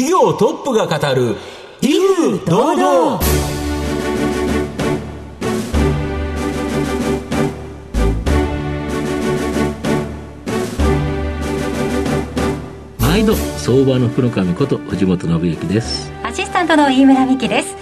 企業トップが語る威風堂々。毎度相場の福のこと藤本信之です。アシスタントの飯村美希です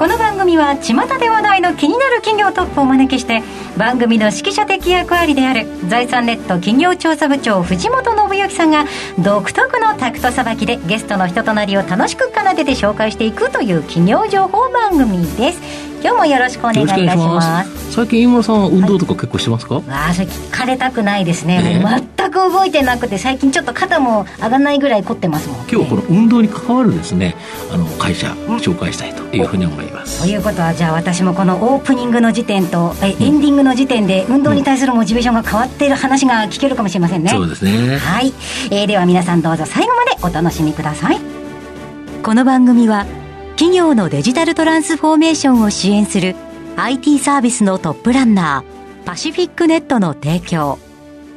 この番組は巷で話題の気になる企業トップをお招きして番組の指揮者的役割である財産ネット企業調査部長藤本信之さんが独特のタクトさばきでゲストの人となりを楽しく奏でて紹介していくという企業情報番組です。今日もよろしくお願いいたします。最近飯村さんは運動とか結構してますか、はい、ああそれ聞かれたくないですね、ね、全く動いてなくて最近ちょっと肩も上がらないぐらい凝ってますもん、ね、今日はこの運動に関わるですねあの会社紹介したいというふうに思います、ということはじゃあ私もこのオープニングの時点とえエンディングの時点で運動に対するモチベーションが変わっている話が聞けるかもしれませんね、そうですねはい、えー、では皆さんどうぞ最後までお楽しみくださいこの番組は企業のデジタルトランスフォーメーションを支援する IT サービスのトップランナーパシフィックネットの提供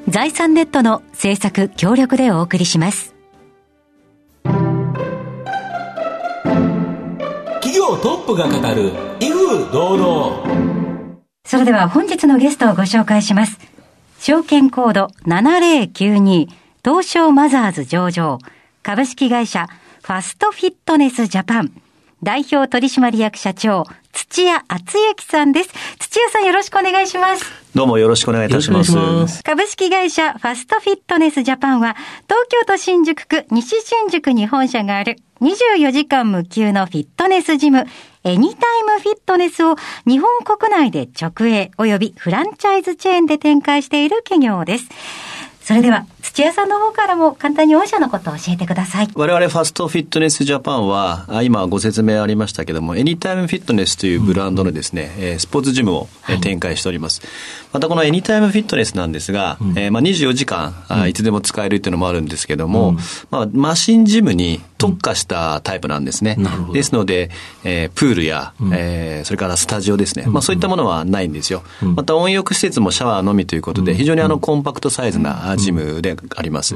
財産ネットの制作協力でお送りします。企業トップが語る威風堂々。それでは本日のゲストをご紹介します。証券コード7092東証マザーズ上場株式会社ファストフィットネスジャパン代表取締役社長土屋敦之さんです。土屋さんよろしくお願いします。どうもよろしくお願いいたします。ます株式会社ファストフィットネスジャパンは、東京都新宿区西新宿に本社がある24時間無休のフィットネスジム、エニタイムフィットネスを日本国内で直営及びフランチャイズチェーンで展開している企業です。それでは、土屋さんの方からも簡単に御社のことを教えてください。我々ファストフィットネスジャパンは、今ご説明ありましたけども、エニタイムフィットネスというブランドのですね、うん、スポーツジムを展開しております。はい、またこのエニタイムフィットネスなんですが、うん、えー、まあ24時間、うん、いつでも使えるっていうのもあるんですけども、うん、まあマシンジムに特化したタイプなんですね。ですので、えー、プールや、うん、えー、それからスタジオですね、まあそういったものはないんですよ。また温浴施設もシャワーのみということで、非常にあのコンパクトサイズなジムであります。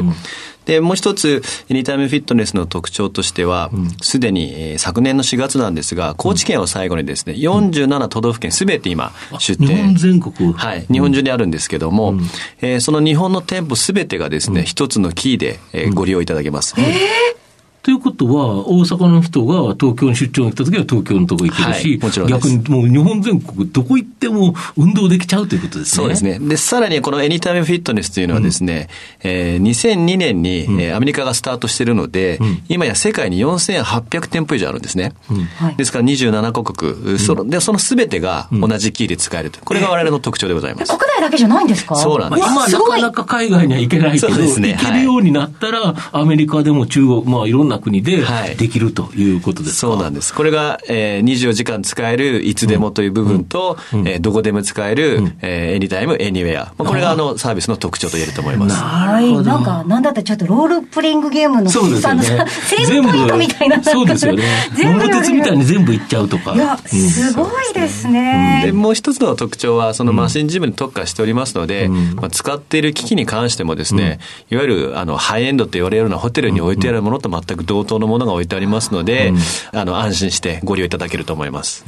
で、もう一つ、エニタイムフィットネスの特徴としては、すで、に、えー、昨年の4月なんですが、高知県を最後にですね、47都道府県すべて今、出店。日本全国はい。日本中にあるんですけども、うん、えー、その日本の店舗すべてがですね、一つのキーで、えー、ご利用いただけます。えーということは、大阪の人が東京に出張に来た時は東京のとこ行けるし、はい、逆にもう日本全国どこ行っても運動できちゃうということですね。そうですね。で、さらにこのエニタイムフィットネスというのはですね、うん、えー、2002年に、うん、えー、アメリカがスタートしているので、うん、今や世界に4800店舗以上あるんですね。うん、ですから27カ国、そのでそのすべてが同じキーで使えると。これが我々の特徴でございます。国内だけじゃないんですか？そうなんです。今なかなか海外には行けないけど、ね、行けるようになったら、アメリカでも中国、まあいろんな国で、はいできるということですそうなんです。これが、えー、24時間使えるいつでもという部分と、うん、えー、どこでも使える、うん、えー、エニタイム、エニウェア。これがあのサービスの特徴と言えると思います。はい。なんか、なんだってちょっとロールプレイングゲームの、そうですよね。セーブポイントみたいな。そうですよね。全部。鉄みたいに全部いっちゃうとか。いや、すごいですね。で、もう一つの特徴は、そのマシンジムに特化しておりますので、まあ、使っている機器に関してもですね、いわゆる、あの、ハイエンドって言われるようなホテルに置いてあるものと全く同等のものが置いてありますので、あの、安心してご利用いただけると思います。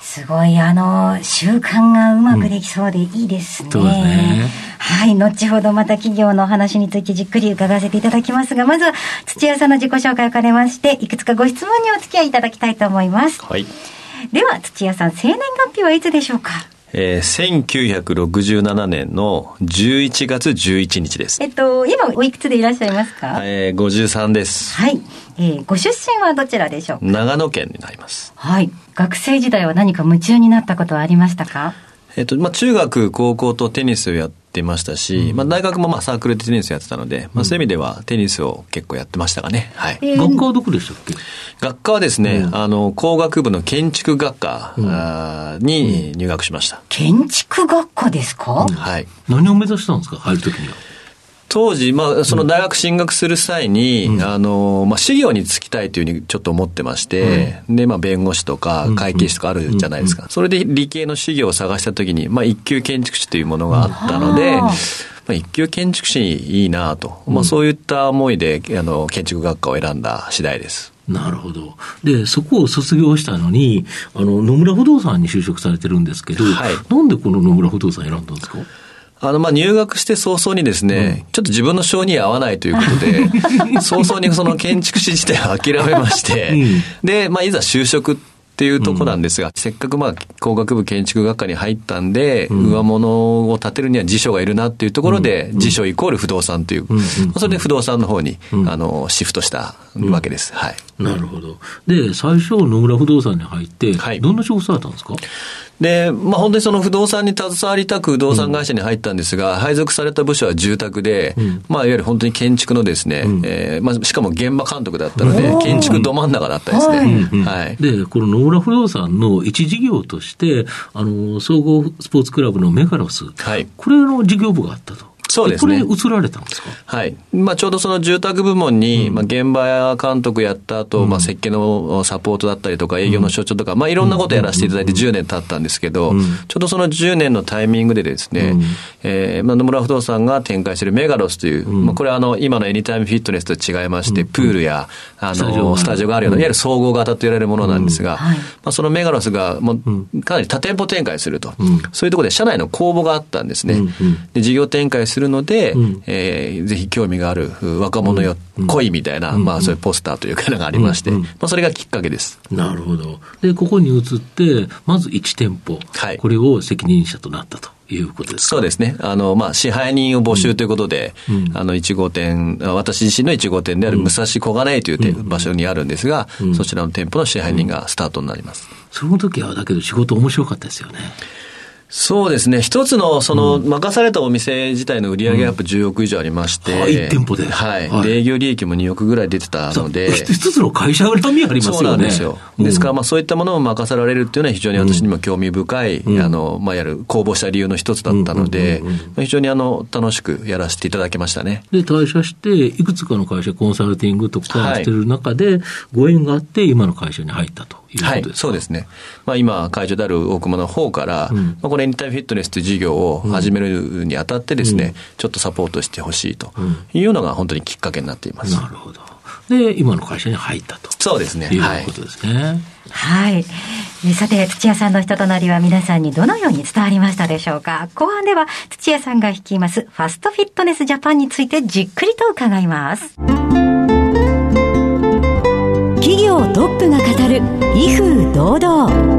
すごい、あの、習慣がうまくできそうでいいですね。うん、ねはい、後ほどまた企業の話についてじっくり伺わせていただきますが、まずは土屋さんの自己紹介を兼ねまして、いくつかご質問にお付き合いいただきたいと思います。はい。では、土屋さん、生年月日はいつでしょうかえー、1967年の11月11日です。えっと、今おいくつでいらっしゃいますか？えー、53です。はい。えー、ご出身はどちらでしょうか？長野県になります。はい。学生時代は何か夢中になったことはありましたか？えっと、まあ、中学、高校とテニスをやってましたし、うん、まあ、大学もまあサークルでテニスやってたので、まあ、そういう意味ではテニスを結構やってましたかね。はい。えー、学科はどこでしたっけ？学科はですね、うん、あの、工学部の建築学科、うん、に入学しました。建築学科ですか、はい。何を目指したんですか？入るときには。当時、まあ、その大学進学する際に、うん、あの、まあ、資料に就きたいというふうにちょっと思ってまして、うん、で、まあ、弁護士とか会計士とかあるじゃないですか。それで理系の資料を探したときに、まあ、一級建築士というものがあったので、まあ、一級建築士いいなと、まあ、そういった思いで、あの、建築学科を選んだ次第です。なるほど。で、そこを卒業したのに、あの、野村不動産に就職されてるんですけど、はい、なんでこの野村不動産選んだんですか？あの、ま、入学して早々にですね、うん、ちょっと自分の性に合わないということで、早々にその建築士自体は諦めまして、うん、で、まあ、いざ就職ってっていうとこなんですが、うん、せっかくまあ工学部建築学科に入ったんで、うん、上物を建てるには辞書がいるなっていうところで、辞書イコール不動産という、うん、それで不動産の方に、あのシフトしたわけです。はい。なるほど。で、最初野村不動産に入って、はい、どんな仕事されたんですか？で、まあ、本当にその不動産に携わりたく不動産会社に入ったんですが、うん、配属された部署は住宅で、うん、まあ、いわゆる本当に建築のですね、うん、えー、まあ、しかも現場監督だったので、建築ど真ん中だったですね。はい。で、この野村不動産の一事業として、あの、総合スポーツクラブのメガロス、はい、これの事業部があったと。そうですね。これ移られたんですか？はい。まあ、ちょうどその住宅部門に、うん、まあ、現場監督やった後、うん、まあ、設計のサポートだったりとか、営業の所長とか、まあ、いろんなことやらせていただいて10年経ったんですけど、うん、ちょうどその10年のタイミングでですね、うん、えー、まあ、野村不動産が展開しているメガロスという、まあ、これはあの、今のエニタイムフィットネスと違いまして、プールや、あの、スタジオがあるような、いわゆる総合型と言われるものなんですが、はい、まあ、そのメガロスが、もう、かなり多店舗展開すると、そういうところで社内の公募があったんですね。で、事業展開するので、えー、ぜひ興味がある若者よ、恋みたいな、まあそういうポスターというかのがありまして、まあそれがきっかけです。なるほど。で、ここに移って、まず1店舗、はい、これを責任者となったと。いうことですそうですね。あの、まあ、支配人を募集ということで、うん、あの、1号店、私自身の1号店である武蔵小金井という、うん、場所にあるんですが、うん、そちらの店舗の支配人がスタートになります。その時は、だけど仕事面白かったですよね。そうですね。一つの、その、任されたお店自体の売上アップ10億以上ありまして。うん、1店舗で。はい。はい、営業利益も2億ぐらい出てたので。一つの会社恨みありますよね。そうなんですよ。ですから、まあそういったものを任されるっていうのは非常に私にも興味深い、うん、あの、まあやる、公募した理由の一つだったので、非常にあの、楽しくやらせていただきましたね。で、退社して、いくつかの会社コンサルティングとかしてる中で、ご縁があって、今の会社に入ったと。はい、そうですね。まあ、今、会長である大熊の方から、うん、まあ、このエニタイムフィットネスという事業を始めるにあたってですね、うん、ちょっとサポートしてほしいというのが本当にきっかけになっています。なるほど。で、今の会社に入ったと。そうですね。いうことですね。はい。さて、土屋さんの人となりは皆さんにどのように伝わりましたでしょうか？後半では土屋さんが率いますファストフィットネスジャパンについてじっくりと伺います。プが語る威風堂々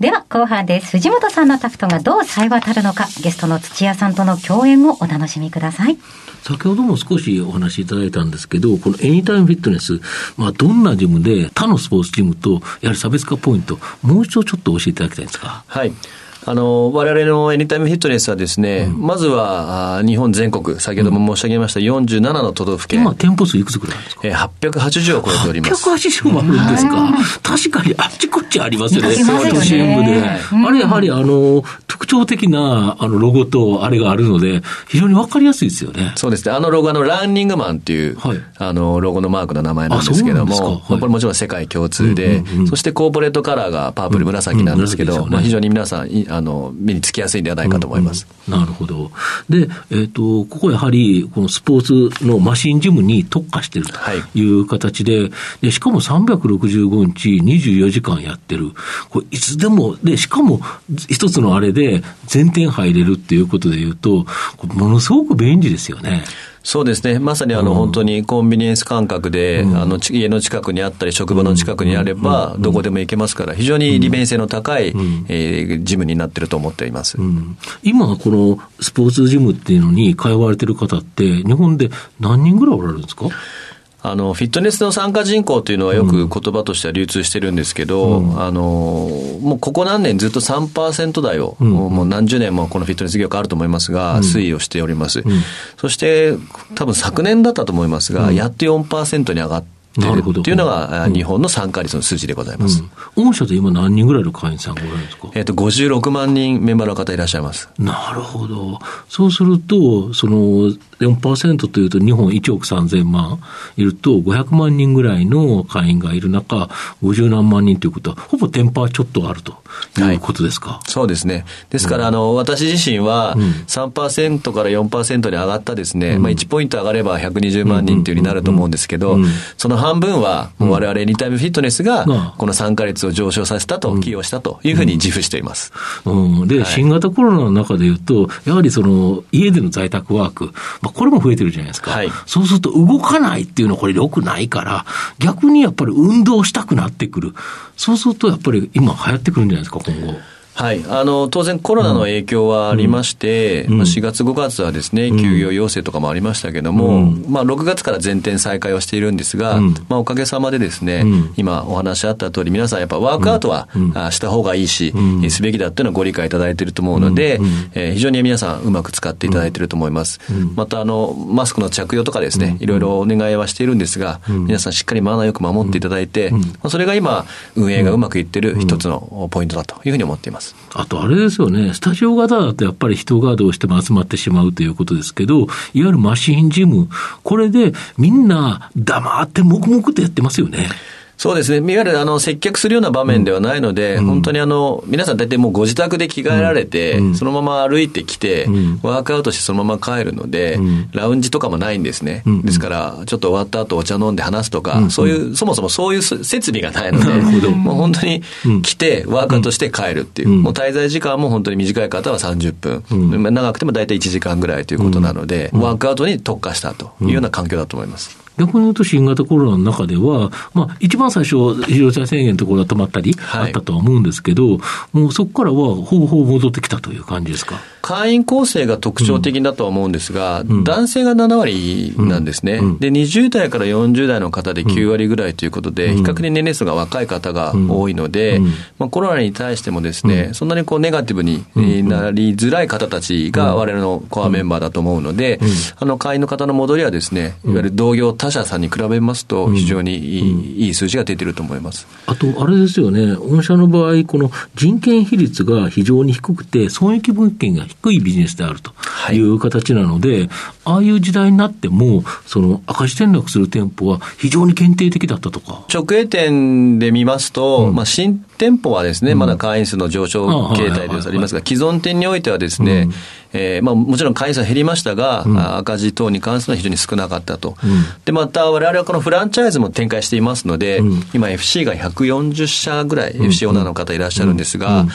では後半です藤本さんのタクトがどう冴え渡るのかゲストの土屋さんとの共演をお楽しみください先ほども少しお話しいただいたんですけど、このエニタイムフィットネス、まあ、どんなジムで、他のスポーツジムと、やはり差別化ポイント、もう一度ちょっと教えていただきたいんですか？はい。あの、我々のエニタイムフィットネスはですね、うん、まずは、日本全国、先ほども申し上げました47の都道府県。今、店舗数いくつくらいですかえー、880を超えております。880もあるんですか？確かにあっちこっちありますよね。都心部で。あれやはり、あの、特徴的な、あの、ロゴとあれがあるので、非常にわかりやすいですよね。そうですね。あのロゴ、あの、ランニングマンっていう、はい、あの、ロゴのマークの名前なんですけども、はい、これもちろん世界共通で、うんうんうん、そしてコーポレートカラーがパープル紫なんですけど、うんうんね、まあ、非常に皆さん、あの、目につきやすいんではないかと思います。うんうん、なるほど。で、えっ、ー、と、ここやはり、このスポーツのマシンジムに特化しているという形で、はい、でしかも365日24時間やってる。これいつでも、で、しかも一つのあれで全店入れるっていうことで言うと、ものすごく便利ですよね。そうですね。まさにあの、本当にコンビニエンス感覚で、うん、あの、家の近くにあったり、職場の近くにあれば、どこでも行けますから、非常に利便性の高い、うん、えー、ジムになってると思っています。うん、今、このスポーツジムっていうのに通われてる方って、日本で何人ぐらいおられるんですか？あの、フィットネスの参加人口というのはよく言葉としては流通してるんですけど、うん、あの、もうここ何年ずっと3%台を、うん、もう何十年もこのフィットネス業界あると思いますが、推移をしております。そして、多分昨年だったと思いますが、やっと4%に上がって、っているっていうのが、日本の参加率の数字でございます。うん、御社で今何人ぐらいの会員さんがおられるんですか？えっ、と、56万人メンバーの方いらっしゃいます。なるほど。そうすると、その4%というと日本1億3000万いると500万人ぐらいの会員がいる中、50何万人ということは、ほぼテンパーちょっとあるということですか？はい、そうですね。ですから、あの、私自身は3%から4%に上がったですね、うん、まあ1ポイント上がれば120万人というふうになると思うんですけど、その半分は、我々エニタイムフィットネスが、この参加率を上昇させたと、寄与したというふうに自負しています。うん、で、はい、新型コロナの中でいうと、やはりその、家での在宅ワーク、まあ、これも増えてるじゃないですか。はい、そうすると動かないっていうのはこれ良くないから、逆にやっぱり運動したくなってくる。そうするとやっぱり今流行ってくるんじゃないですか、今後。はい、あの当然、コロナの影響はありまして、うん、4月、5月はですね休業要請とかもありましたけれども、うん、まあ、6月から全店再開をしているんですが、うん、まあ、おかげさまでですね、今、お話あった通り、皆さん、やっぱワークアウトは、した方がいいし、すべきだっていうのをご理解いただいていると思うので、えー、非常に皆さん、うまく使っていただいていると思います。またあの、マスクの着用とかですね、いろいろお願いはしているんですが、皆さん、しっかりマナーよく守っていただいて、まあ、それが今、運営がうまくいっている一つのポイントだというふうに思っています。あとあれですよね、スタジオ型だとやっぱり人がどうしても集まってしまうということですけど、いわゆるマシンジム、これでみんな黙って黙々とやってますよね。そうですね。いわゆるあの接客するような場面ではないので、うん、本当にあの、皆さん大体もうご自宅で着替えられて、うん、そのまま歩いてきて、うん、ワークアウトしてそのまま帰るので、ラウンジとかもないんですね。ですから、ちょっと終わった後お茶飲んで話すとか、そういう、そもそもそういう設備がないので、もう本当に来て、ワークアウトして帰るっていう、もう滞在時間も本当に短い方は30分、長くても大体1時間ぐらいということなので、ワークアウトに特化したというような環境だと思います。逆に言うと新型コロナの中では、まあ、一番最初、非常事態宣言のところが止まったり、あったとは思うんですけど、もうそこからはほぼほぼ戻ってきたという感じですか？会員構成が特徴的だとは思うんですが、うん、男性が7割なんですね、うん、で、20代から40代の方で9割ぐらいということで、比較的年齢層が若い方が多いので、まあ、コロナに対してもですね、そんなにこうネガティブになりづらい方たちが我々のコアメンバーだと思うので、あの会員の方の戻りはですね、いわゆる同業他社さんに比べますと、非常にいい,、いい数字が出てると思います。あと、あれですよね、御社の場合、この人件比率が非常に低くて、損益分権が低いビジネスであるとい。う形なので、はい、ああいう時代になっても、その赤字転落する店舗は非常に限定的だったとか。直営店で見ますと、うん、まあ、新店舗はですね、まだ会員数の上昇形態でありますが、既存店においてはですね、うん。えーまあ、もちろん会員数は減りましたが、うん、赤字等に関するのは非常に少なかったと。うん、で、また我々はこのフランチャイズも展開していますので、うん、今 FC が140社ぐらい FC オーナーの方いらっしゃるんですが、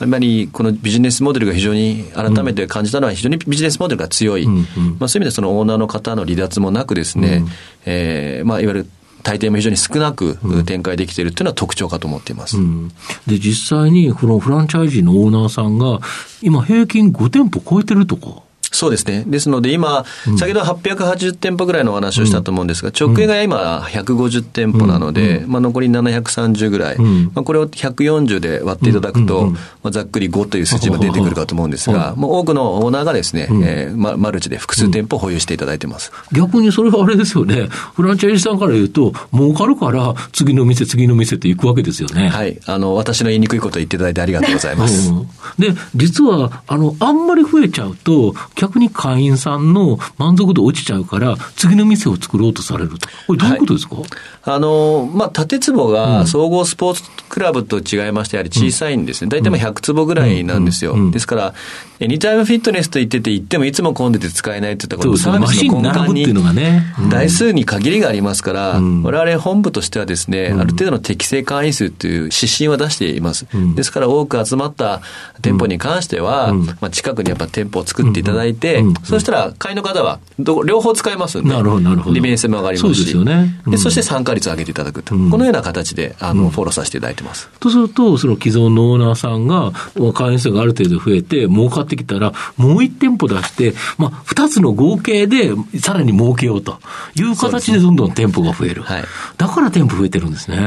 やっぱりこのビジネスモデルが非常に改めて感じたのは非常にビジネスモデルが強い。まあ、そういう意味でそのオーナーの方の離脱もなくですね、えー、まあ、いわゆる大抵も非常に少なく展開できているというのは特徴かと思っています。うん、で、実際にこのフランチャイジーのオーナーさんが、今平均5店舗超えてるとか。そうですね。ですので今、先ほど880店舗ぐらいのお話をしたと思うんですが、直営が今150店舗なので、まあ、残り730ぐらい、まあ、これを140で割っていただくと、まあ、ざっくり5という数字も出てくるかと思うんですが、もう多くのオーナーがですね、えー、マルチで複数店舗保有していただいてます。逆にそれはあれですよね。フランチャイズさんから言うと、儲かるから次の店、次の店って行くわけですよね。はい。あの、私の言いにくいことを言っていただいてありがとうございます。で、実は、あの、あんまり増えちゃうと、逆に会員さんの満足度落ちちゃうから、次の店を作ろうとされると。これどういうことですか、はい、あの、まあ、縦坪が総合スポーツクラブと違いまして、やはり小さいんですね。大体まあ100坪ぐらいなんですよ。ですから、エニタイムフィットネスと言ってて、行ってもいつも混んでて使えないっていったことサービスの根幹に台数に限りがありますから、我々本部としてはですね、ある程度の適正会員数という指針は出しています。ですから多く集まった店舗に関しては、まあ、近くにやっぱ店舗を作っていただいて、そしたら会員の方は両方使えますんで、なるほどなるほど。利便性も上がりますし、そね。でそして参加率を上げていただくと、このような形であのフォローさせていただいてます。とすると、その既存のオーナーさんが会員数がある程度増えて、儲かってきたら、もう一店舗出して、まあ、二つの合計でさらに儲けようと。いう形でどんどん店舗が増える。はい、だから店舗増えてるんですね。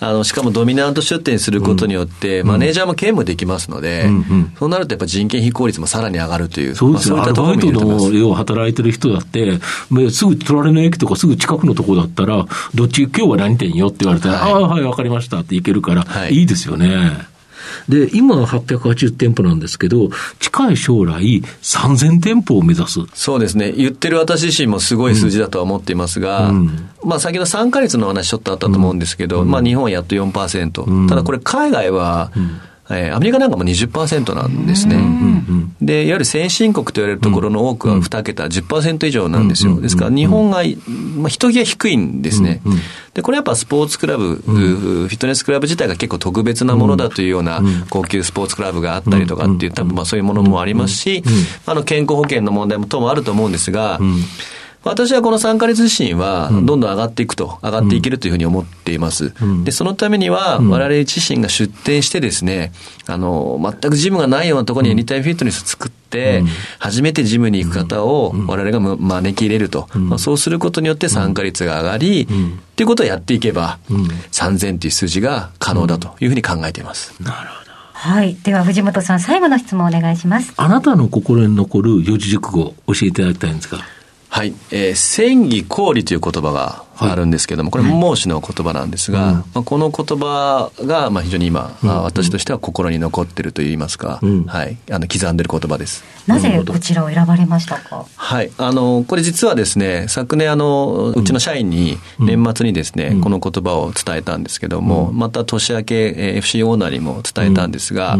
あの、しかもドミナント出店することによって、うん、マネージャーも兼務できますので、うんうん、そうなるとやっぱ人件費効率もさらに上がるという。そうですよ。ね。アルバイトの要は働いてる人だって、すぐ隣の駅とかすぐ近くのとこだったら、どっち、今日は何店よって言われたら、はい、ああ、はい、わかりましたって行けるから、はい、いいですよね。で、今は880店舗なんですけど、近い将来、3000店舗を目指す。そうですね。言ってる私自身もすごい数字だとは思っていますが、うん、まあ先ほど参加率の話ちょっとあったと思うんですけど、うん、まあ日本はやっと4%。うん、ただこれ海外は、えー、アメリカなんかも20%なんですね。で、いわゆる先進国と言われるところの多くは2桁、10%以上なんですよ。ですから日本が、まあ、人気が低いんですね。で、これやっぱスポーツクラブ、フィットネスクラブ自体が結構特別なものだというような高級スポーツクラブがあったりとかっていう、多分まあそういうものもありますし、あの健康保険の問題も等もあると思うんですが、私はこの参加率自身は、どんどん上がっていくと、上がっていけるというふうに思っています。で、そのためには、我々自身が出店してですね、あの、全くジムがないようなところにエニタイムフィットネスを作って、初めてジムに行く方を我々が招き入れると。そうすることによって参加率が上がり、っていうことをやっていけば、3000という数字が可能だというふうに考えています。なるほど。はい。では、藤本さん、最後の質問お願いします。あなたの心に残る四字熟語、教えていただきたいんですが。はい。えー、戦技氷という言葉があるんですけれども、これ孟子の言葉なんですが、まあ、この言葉が、まあ、非常に今、うん、私としては心に残ってるといいますか、うん、はい。あの、刻んでる言葉です。なぜこちらを選ばれましたか？はい。あの、これ実はですね、昨年あの、うちの社員に年末にですね、この言葉を伝えたんですけども、また年明け、えー、FC オーナーにも伝えたんですが、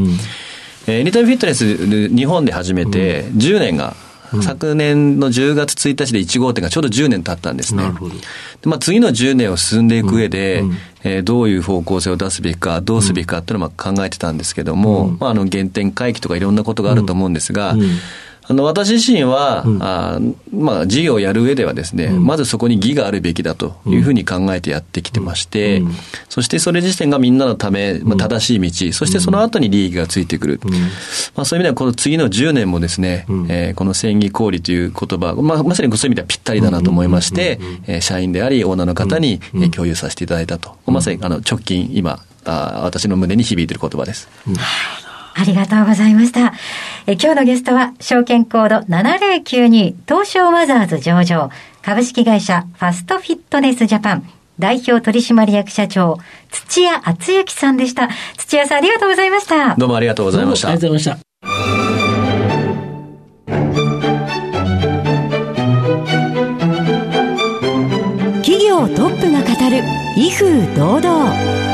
えー、エニタイムフィットネス日本で始めて10年が昨年の10月1日で1号店がちょうど10年経ったんですね。まあ、次の10年を進んでいく上で、うん。うん、えー、どういう方向性を出すべきか、どうすべきかっていうのを考えてたんですけども、うん、まあ、あの原点回帰とかいろんなことがあると思うんですが、あの、私自身は、うん、あまあ、事業をやる上ではですね、うん、まずそこに義があるべきだというふうに考えてやってきてまして、うん、そしてそれ自体がみんなのため、まあ、正しい道、そしてその後に利益がついてくる。まあ、そういう意味では、この次の10年もですね、えー、この戦技交理という言葉、まあ、まさにそういう意味ではぴったりだなと思いまして、えー、社員であり、オーナーの方に、えー、共有させていただいたと。まさに、あの、直近、今、あ私の胸に響いている言葉です。ありがとうございました。え今日のゲストは、証券コード7092東証マザーズ上場、株式会社ファストフィットネスジャパン、代表取締役社長、土屋敦之さんでした。土屋さんありがとうございました。どうもありがとうございました。ありがとうございました。企業トップが語る、威風堂々。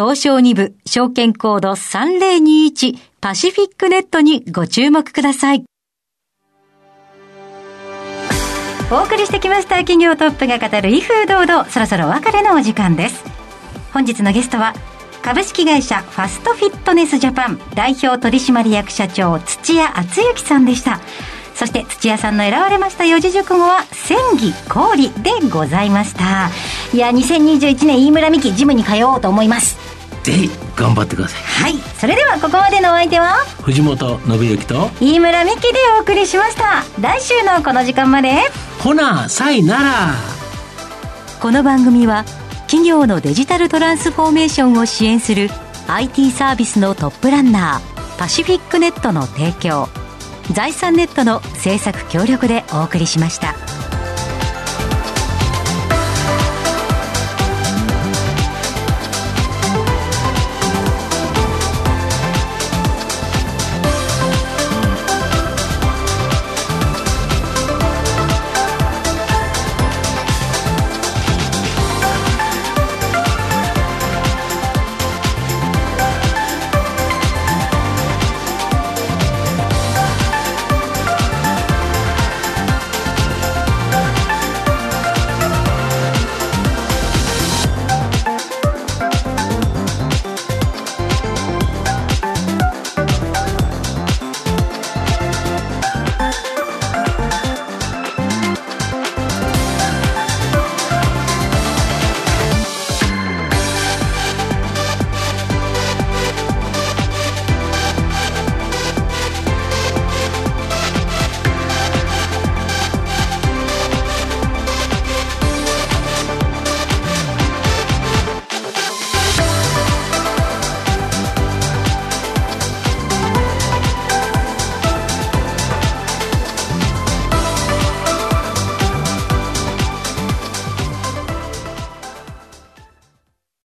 東証2部証券コード3021パシフィックネットにご注目ください。お送りしてきました企業トップが語る威風堂々そろそろ別れのお時間です。本日のゲストは株式会社ファストフィットネスジャパン代表取締役社長土屋敦之さんでした。そして土屋さんの選ばれました四字熟語は戦技氷でございました。いや2021年飯村美樹ジムに通おうと思います。ぜひ頑張ってください。はい。それではここまでのお相手は？藤本信之と飯村美樹でお送りしました。来週のこの時間まで。ほなさいなら。この番組は企業のデジタルトランスフォーメーションを支援する IT サービスのトップランナーパシフィックネットの提供財産ネットの制作協力でお送りしました。